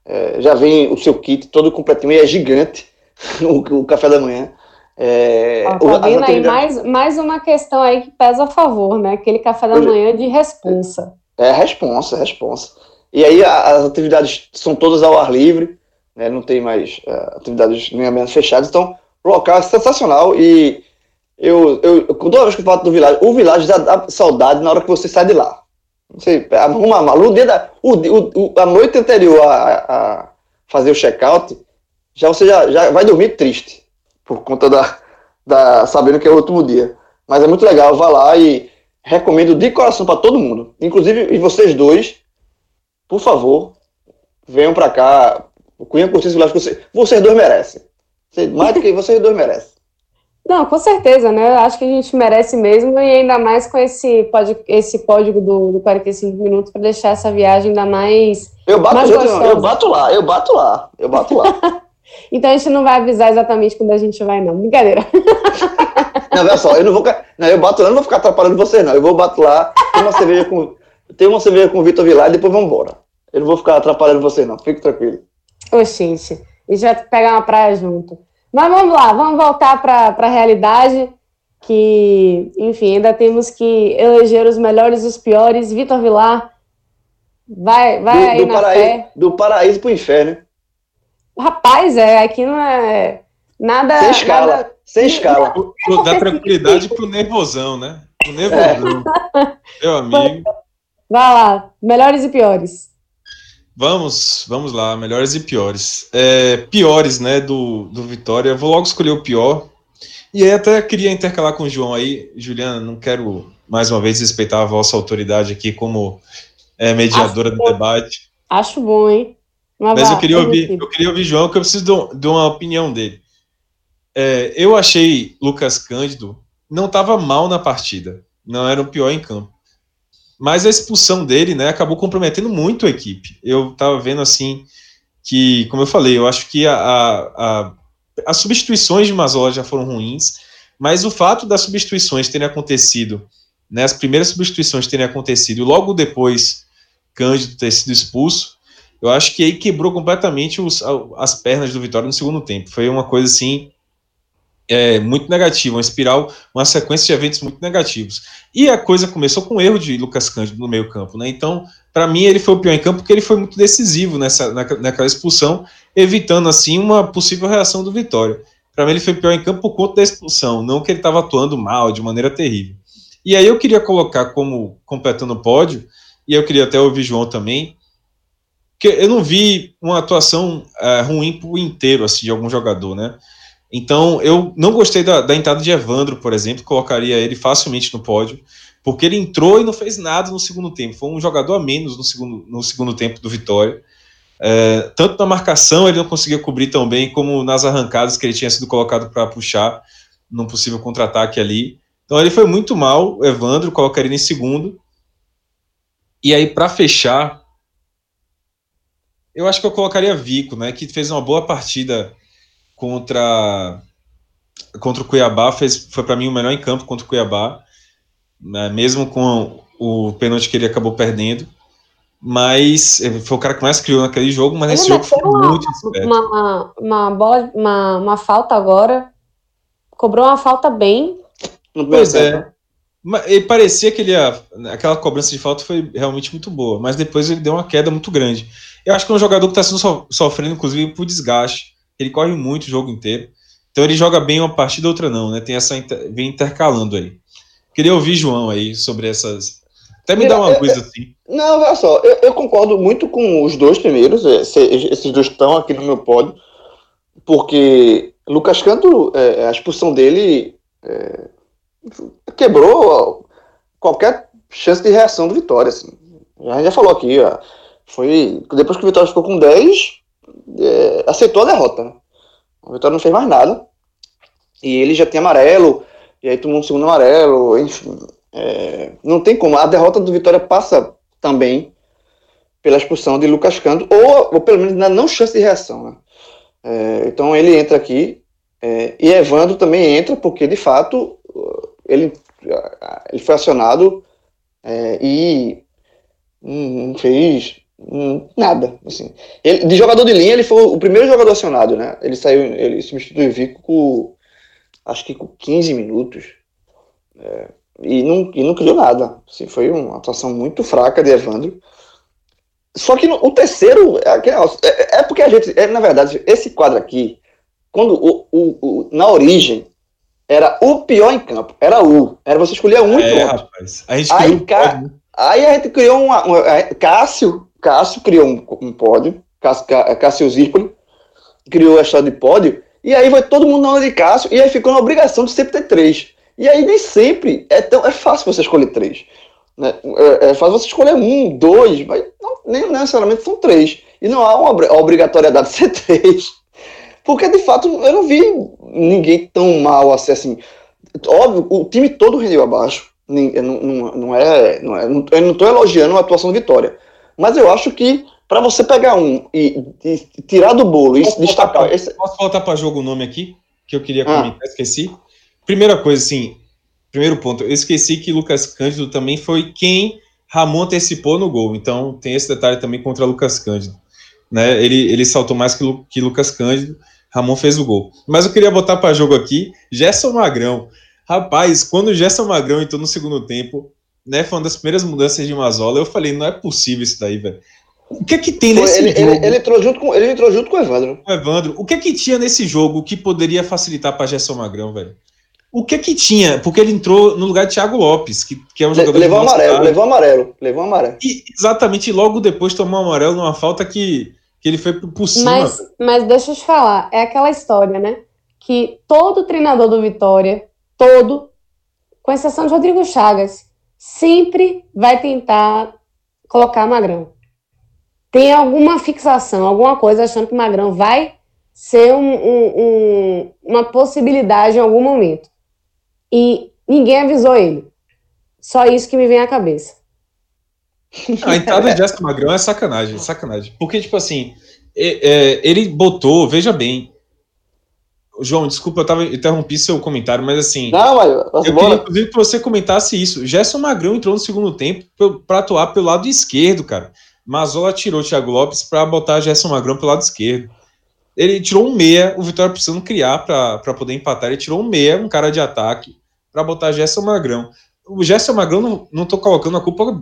é, já vem o seu kit todo completinho e é gigante o, o café da manhã. É, tá vendo aí mais, mais uma questão aí que pesa a favor, né? Aquele café da é. manhã de responsa. É, responsa, responsa. E aí as atividades são todas ao ar livre, né? não tem mais uh, atividades nem menos fechadas, então o local é sensacional e eu, eu, toda vez que eu falo do Village, o Village dá, dá saudade na hora que você sai de lá. Você arruma a mala. O dia da, o, o, a noite anterior a, a fazer o check-out, já você já, já vai dormir triste. Por conta da, da. sabendo que é o último dia. Mas é muito legal, vá lá e recomendo de coração para todo mundo. Inclusive, e vocês dois, por favor, venham para cá. Cunha Curtir esse que vocês, vocês dois merecem. Mais do que vocês dois merecem. Não, com certeza, né? Acho que a gente merece mesmo, e ainda mais com esse, esse código do, do 45 minutos para deixar essa viagem ainda mais. Eu bato, mais eu, eu, bato lá, eu bato lá, eu bato lá. então a gente não vai avisar exatamente quando a gente vai, não. Brincadeira. não, olha só, eu não vou. Não, eu bato lá, não vou ficar atrapalhando você, não. Eu vou bato lá, tem uma cerveja com. Tem uma cerveja com o Vitor Vilar e depois vamos embora. Eu não vou ficar atrapalhando você, não. Fique tranquilo. Ô, gente, a gente vai pegar uma praia junto. Mas vamos lá, vamos voltar para a realidade, que, enfim, ainda temos que eleger os melhores e os piores. Vitor Vilar, vai, vai do, aí do na paraíso, fé. Do paraíso para o inferno. Rapaz, é, aqui não é nada... Sem escala, nada... sem escala. Dá tranquilidade para o nervosão, né? O nervosão. É. Meu amigo. Vai lá, melhores e piores. Vamos, vamos lá, melhores e piores. É, piores, né, do, do Vitória. Eu vou logo escolher o pior. E aí até queria intercalar com o João aí. Juliana, não quero mais uma vez respeitar a vossa autoridade aqui como é, mediadora acho do bom. debate. Acho bom, hein? Mas, Mas eu queria ouvir, eu queria ouvir João, que eu preciso de, de uma opinião dele. É, eu achei Lucas Cândido não estava mal na partida, não era o pior em campo. Mas a expulsão dele, né, acabou comprometendo muito a equipe. Eu estava vendo assim que, como eu falei, eu acho que a, a, a, as substituições de Mazola já foram ruins, mas o fato das substituições terem acontecido, né, as primeiras substituições terem acontecido logo depois Cândido ter sido expulso, eu acho que aí quebrou completamente os, as pernas do Vitória no segundo tempo. Foi uma coisa assim é, muito negativa, uma espiral, uma sequência de eventos muito negativos. E a coisa começou com o erro de Lucas Cândido no meio campo, né? Então, para mim, ele foi o pior em campo porque ele foi muito decisivo nessa, naquela expulsão, evitando, assim, uma possível reação do Vitória. Para mim, ele foi o pior em campo por conta da expulsão, não que ele estava atuando mal, de maneira terrível. E aí eu queria colocar como completando o pódio, e eu queria até ouvir João também, que eu não vi uma atuação é, ruim por inteiro, assim, de algum jogador, né? Então, eu não gostei da, da entrada de Evandro, por exemplo, colocaria ele facilmente no pódio, porque ele entrou e não fez nada no segundo tempo. Foi um jogador a menos no segundo, no segundo tempo do Vitória. É, tanto na marcação ele não conseguia cobrir tão bem, como nas arrancadas que ele tinha sido colocado para puxar num possível contra-ataque ali. Então ele foi muito mal, Evandro, colocaria ele em segundo. E aí, para fechar, eu acho que eu colocaria Vico, né, que fez uma boa partida contra contra o Cuiabá fez, foi para mim o melhor em campo contra o Cuiabá, né, mesmo com o pênalti que ele acabou perdendo. Mas foi o cara que mais criou naquele jogo, mas nesse jogo foi uma, muito uma, uma, bola, uma, uma falta agora. Cobrou uma falta bem. Pois é. Ele parecia que ele ia, aquela cobrança de falta foi realmente muito boa, mas depois ele deu uma queda muito grande. Eu acho que é um jogador que está sendo sofrendo, inclusive, por desgaste. Ele corre muito o jogo inteiro. Então ele joga bem uma partida, outra não, né? Tem essa vem intercalando aí. Queria ouvir João aí sobre essas. Até me dá uma coisa assim. Não, olha só, eu, eu, concordo muito com os dois primeiros. Esses dois estão aqui no meu pódio, porque Lucas Canto, é, a expulsão dele é, quebrou qualquer chance de reação do Vitória. Assim. A gente já falou aqui, ó, foi depois que o Vitória ficou com 10, é, aceitou a derrota. Né? O Vitória não fez mais nada. E ele já tem amarelo, e aí tomou um segundo amarelo, enfim. É, não tem como. A derrota do Vitória passa também pela expulsão de Lucas Canto, ou, ou pelo menos na não chance de reação. Né? É, então ele entra aqui, é, e Evandro também entra, porque de fato ele, ele foi acionado é, e não fez nada. Assim. Ele, de jogador de linha, ele foi o primeiro jogador acionado, né? Ele saiu, ele substituiu o Vico com acho que com 15 minutos. É, e, não, e não criou nada. Assim, foi uma atuação muito fraca de Evandro. Só que no, o terceiro é, é, é, porque a gente, é, na verdade, esse quadro aqui, quando o, o, o, na origem era o pior em campo, era o, era você escolher um é, e pronto. Rapaz, a gente aí, ca, um aí a gente criou uma, uma, Cássio, Cássio criou um, um pódio, Cássio, Cássio Zirpoli criou a história de pódio, e aí vai todo mundo na onda de Cássio, e aí ficou na obrigação de sempre ter três. E aí nem sempre é tão é fácil você escolher três. Né? É, é fácil você escolher um, dois, mas não, nem necessariamente são três. E não há uma obrigatoriedade de ser três. Porque de fato eu não vi ninguém tão mal assim. assim. Óbvio, o time todo rendeu abaixo. Não, não, não é. Não é não, eu não estou elogiando a atuação do Vitória. Mas eu acho que para você pegar um e, e, tirar do bolo e posso destacar. Voltar pra, esse... Posso voltar para jogo o nome aqui? Que eu queria ah. comentar, ah. esqueci. Primeira coisa, assim, primeiro ponto, eu esqueci que Lucas Cândido também foi quem Ramon antecipou no gol. Então tem esse detalhe também contra Lucas Cândido. Né? Ele, ele saltou mais que, Lu, que Lucas Cândido, Ramon fez o gol. Mas eu queria botar para jogo aqui Gerson Magrão. Rapaz, quando o Gerson Magrão entrou no segundo tempo, né, foi uma das primeiras mudanças de Mazola, eu falei, não é possível isso daí, velho. O que é que tem nesse ele, jogo? Ele, ele, entrou junto com, ele entrou junto com o Evandro. O Evandro. O que é que tinha nesse jogo que poderia facilitar para Gerson Magrão, velho? O que é que tinha? Porque ele entrou no lugar de Thiago Lopes, que, que é um jogador. Levou amarelo, levou amarelo, levou amarelo. E exatamente logo depois tomou amarelo numa falta que, que ele foi por cima. Mas, mas deixa eu te falar, é aquela história, né? Que todo treinador do Vitória, todo, com exceção de Rodrigo Chagas, sempre vai tentar colocar Magrão tem alguma fixação, alguma coisa achando que Magrão vai ser um, um, um, uma possibilidade em algum momento. E ninguém avisou ele. Só isso que me vem à cabeça. A entrada de Jéssica Magrão é sacanagem, sacanagem. Porque, tipo assim, é, ele botou, veja bem. João, desculpa, eu tava, interrompi seu comentário, mas assim. Não, mas, eu queria, inclusive, que você comentasse isso. Gerson Magrão entrou no segundo tempo para atuar pelo lado esquerdo, cara. Mazola tirou o Thiago Lopes para botar Gerson Magrão pelo lado esquerdo. Ele tirou um meia, o Vitória precisando criar para poder empatar. Ele tirou um meia, um cara de ataque, para botar Gerson Magrão. O Gerson Magrão, não, não tô colocando a culpa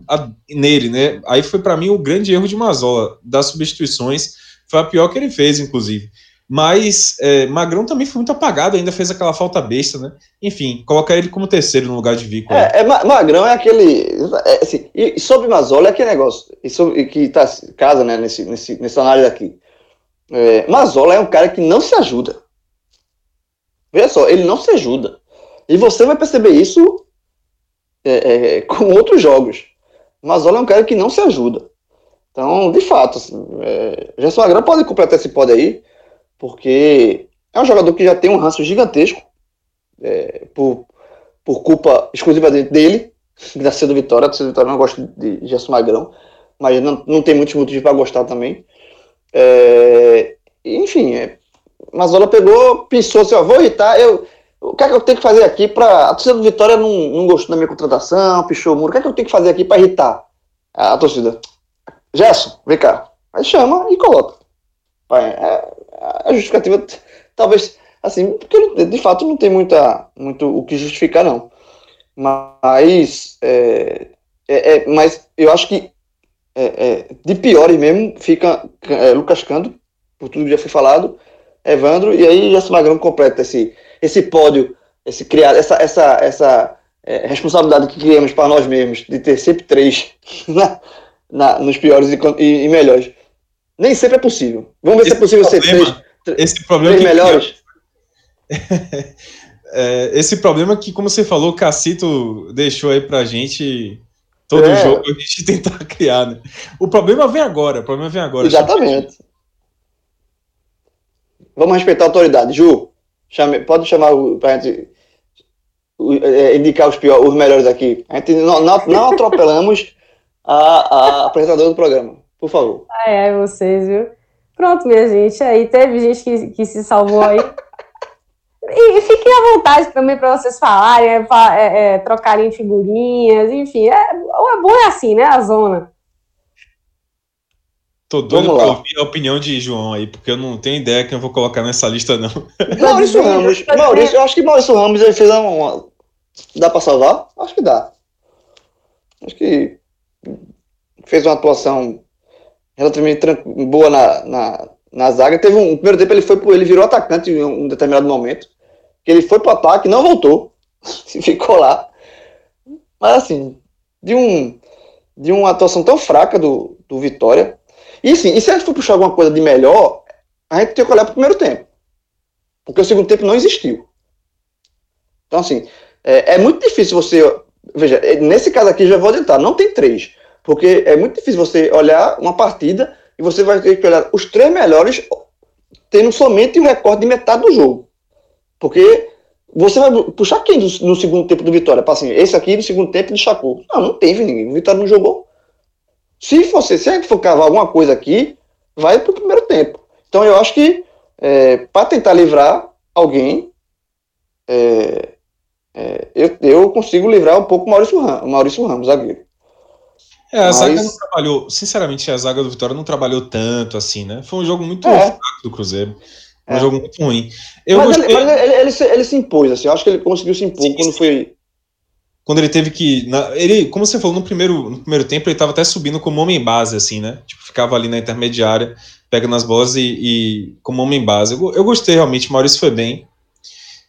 nele, né? Aí foi para mim o grande erro de Mazola, das substituições. Foi a pior que ele fez, inclusive. Mas é, Magrão também foi muito apagado, ainda fez aquela falta besta, né? Enfim, colocar ele como terceiro no lugar de Vico. É, é Magrão é aquele. É, assim, e sobre Mazola é aquele negócio. E sobre, que tá casa, né, nesse, nesse, nessa análise aqui. É, Mazola é um cara que não se ajuda. Veja só, ele não se ajuda. E você vai perceber isso é, é, com outros jogos. Mazola é um cara que não se ajuda. Então, de fato, assim, é, Gerson Magrão pode completar esse pódio aí porque é um jogador que já tem um ranço gigantesco é, por, por culpa exclusiva dele, da C do Vitória. A C do Vitória não gosta de Gerson Magrão, mas não, não tem muitos motivos para gostar também. É, enfim, é, Mazola pegou, pensou assim: ó, vou irritar, eu, o que é que eu tenho que fazer aqui para. A torcida do Vitória não, não gostou da minha contratação, pichou o muro, o que é que eu tenho que fazer aqui para irritar a, torcida? Gerson, vem cá. Aí chama e coloca. É, a justificativa, talvez, assim, porque de fato não tem muita, muito o que justificar, não. Mas, é, é, é mas eu acho que é, é, de piores mesmo fica Lucas Cando, por tudo que já foi falado, Evandro, e aí Gerson Magrão completa esse, esse pódio, esse criado, essa, essa, essa responsabilidade que criamos para nós mesmos, de ter sempre três na, na, nos piores e, e, melhores. Nem sempre é possível. Vamos ver esse se é possível problema, ser três, esse problema três melhores. é, esse problema que, como você falou, o Cacito deixou aí pra gente todo é. jogo a gente tentar criar, né? O problema vem agora, o problema vem agora. Exatamente. Vamos respeitar a autoridade. Ju, chame, pode chamar pra gente é, indicar os, piores, os melhores aqui. A gente não, não, não atropelamos a, a apresentadora do programa, por favor. Ai, ai, vocês, viu? Pronto, minha gente. Aí teve gente que, que se salvou aí. E fiquem à vontade também para vocês falarem, é, é, é, trocarem figurinhas, enfim. É, é bom é assim, né? A zona. Tô doido pra ouvir a opinião de João aí, porque eu não tenho ideia que eu vou colocar nessa lista, não. Maurício Ramos. Maurício, eu acho que Maurício Ramos ele fez uma. Dá pra salvar? Acho que dá. Acho que fez uma atuação relativamente boa na, na, na zaga. Teve um, primeiro tempo ele foi ele virou atacante em um determinado momento. Que ele foi pro ataque, não voltou. ficou lá. Mas assim, de um de uma atuação tão fraca do, do Vitória. E sim, e se a gente for puxar alguma coisa de melhor, a gente tem que olhar pro primeiro tempo. Porque o segundo tempo não existiu. Então, assim, é, é muito difícil você. Veja, nesse caso aqui já vou adiantar, não tem três. Porque é muito difícil você olhar uma partida e você vai ter que olhar os três melhores tendo somente o recorde de metade do jogo. Porque você vai puxar quem no segundo tempo do Vitória? Assim, esse aqui no segundo tempo de Chacu. Não, não teve ninguém. O Vitória não jogou. Se você, se a gente for cavar alguma coisa aqui, vai para o primeiro tempo. Então eu acho que é, para tentar livrar alguém, é, é, eu, eu consigo livrar um pouco o Maurício Maurício Ramos zagueiro. É, a Mas... zaga não trabalhou. Sinceramente, a zaga do Vitória não trabalhou tanto assim, né? Foi um jogo muito é. fraco do Cruzeiro. Um é. jogo muito ruim. Eu mas, gostei... ele, mas ele, ele, se, ele, se, impôs, assim. Eu acho que ele conseguiu se impor sim, quando sim. foi. Quando ele teve que. Na, ele, como você falou, no primeiro, no primeiro tempo, ele estava até subindo como homem base, assim, né? Tipo, ficava ali na intermediária, pegando as bolas e, e como homem base. Eu, eu gostei realmente, o Maurício foi bem.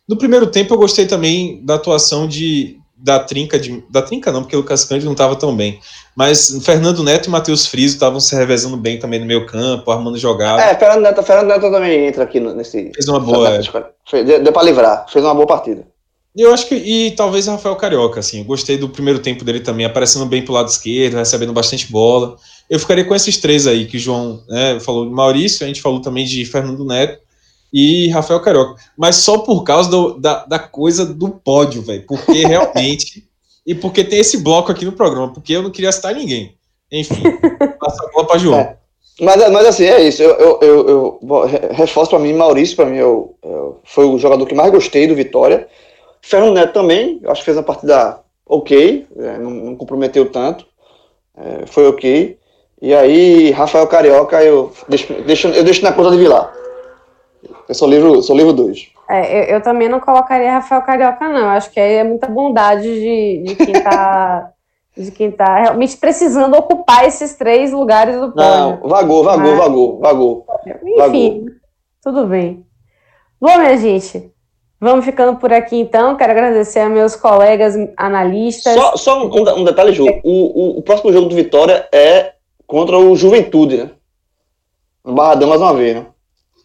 No primeiro tempo, eu gostei também da atuação de, da trinca de. Da trinca não, porque o Lucas Cândido não estava tão bem. Mas Fernando Neto e Matheus Friso estavam se revezando bem também no meio campo, armando jogada. É, Fernando Neto, Fernando Neto também entra aqui nesse. Fez uma boa. Deu, deu para livrar, fez uma boa partida. Eu acho que. E talvez Rafael Carioca, assim. Eu gostei do primeiro tempo dele também, aparecendo bem pro lado esquerdo, recebendo bastante bola. Eu ficaria com esses três aí, que o João né, falou de Maurício, a gente falou também de Fernando Neto e Rafael Carioca. Mas só por causa do, da, da coisa do pódio, velho. Porque realmente e porque tem esse bloco aqui no programa, porque eu não queria citar ninguém. Enfim, passa a bola para João. É. Mas, mas assim, é isso. Eu, eu, eu, eu reforço para mim, Maurício, para mim, eu, eu, foi o jogador que mais gostei do Vitória. Fernando Neto também, acho que fez uma partida ok, é, não, não, comprometeu tanto, é, foi ok. E aí, Rafael Carioca, eu deixo, deixo, eu deixo na conta de Vilar. Eu sou livro 2. Sou livro dois. É, eu, eu, também não colocaria Rafael Carioca, não. Acho que aí é muita bondade de, de quem está de quem tá realmente precisando ocupar esses três lugares do pódio. Não, vagou, vagou, Mas, vagou, vagou. Enfim, vagou. tudo bem. Bom, minha gente, vamos ficando por aqui então. Quero agradecer a meus colegas analistas. Só, só um, um, detalhe, Ju. O, o, o, próximo jogo do Vitória é contra o Juventude, né? No Barradão mais uma vez, né?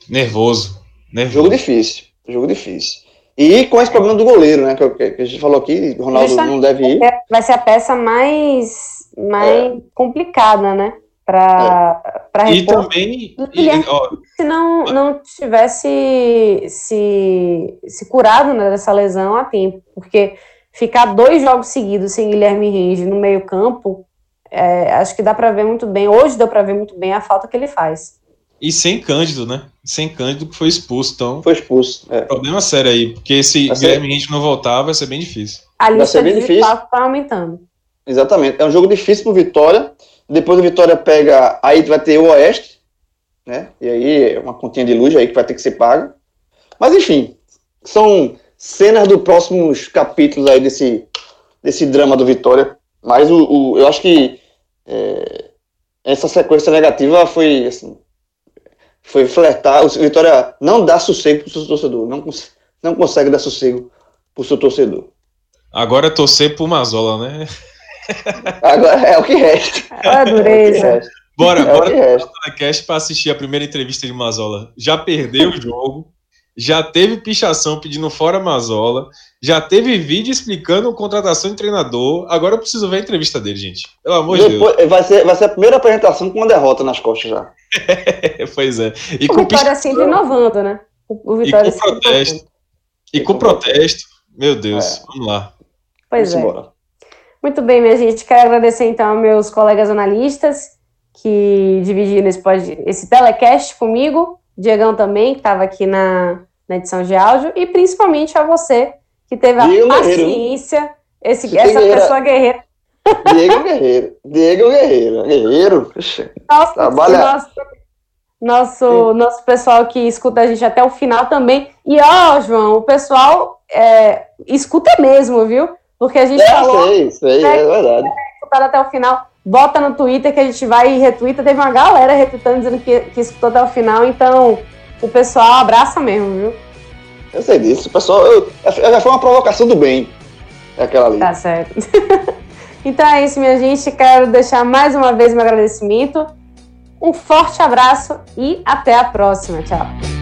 Nervoso. Nervoso. Jogo difícil. Jogo difícil. E com esse problema do goleiro, né? Que, que a gente falou aqui, o Ronaldo não deve ir. Vai ser a peça mais, mais é. complicada, né? Para é. E também. E, ó, se não, não tivesse se, se curado né, dessa lesão a tempo. Porque ficar dois jogos seguidos sem Guilherme Renge no meio-campo, é, acho que dá para ver muito bem. Hoje deu para ver muito bem a falta que ele faz. E sem Cândido, né? Sem Cândido que foi expulso, então. Foi expulso. É. Problema sério aí, porque se vai Guilherme Rente não voltar, vai ser bem difícil. A lista vai ser bem difícil. tá aumentando. Exatamente. É um jogo difícil pro Vitória. Depois o Vitória pega. Aí vai ter o Oeste, né? E aí é uma continha de luz aí que vai ter que ser paga. Mas enfim, são cenas dos próximos capítulos aí desse, desse drama do Vitória. Mas o, o eu acho que é, essa sequência negativa foi assim, foi flertar. O Vitória não dá sossego para o seu torcedor, não, não consegue dar sossego para o seu torcedor. Agora é torcer por Mazola, né? Agora é o que resta. É dureza. É bora, é bora para para assistir a primeira entrevista de Mazola. Já perdeu o jogo, já teve pichação pedindo fora Mazola, já teve vídeo explicando contratação de treinador. Agora eu preciso ver a entrevista dele, gente. Pelo amor de Deus. Vai ser, vai ser a primeira apresentação com uma derrota nas costas já. pois é. E o com Vitória sempre inovando, né? O Vitória e com protesto. E com protesto. Meu Deus, é. vamos lá. Pois Vamos é. Embora. Muito bem, minha gente. Quero agradecer então aos meus colegas analistas que dividiram esse, esse telecast comigo. Diegão também, que estava aqui na, na edição de áudio. E principalmente a você, que teve a Diego paciência, esse, essa guerreira. pessoa guerreira. Diego Guerreiro. Diego Guerreiro. Guerreiro. Nossa, Trabalha... nosso, nosso, nosso pessoal que escuta a gente até o final também. E ó, João, o pessoal é, escuta mesmo, viu? Porque a gente é, falou. Sei, sei, né, é verdade. Escutado até o final. Bota no Twitter que a gente vai e retuita. Teve uma galera retweetando dizendo que, que escutou até o final. Então, o pessoal abraça mesmo, viu? Eu sei disso. O pessoal. Eu, já foi uma provocação do bem. É aquela ali. Tá certo. então é isso, minha gente. Quero deixar mais uma vez meu agradecimento. Um forte abraço e até a próxima. Tchau.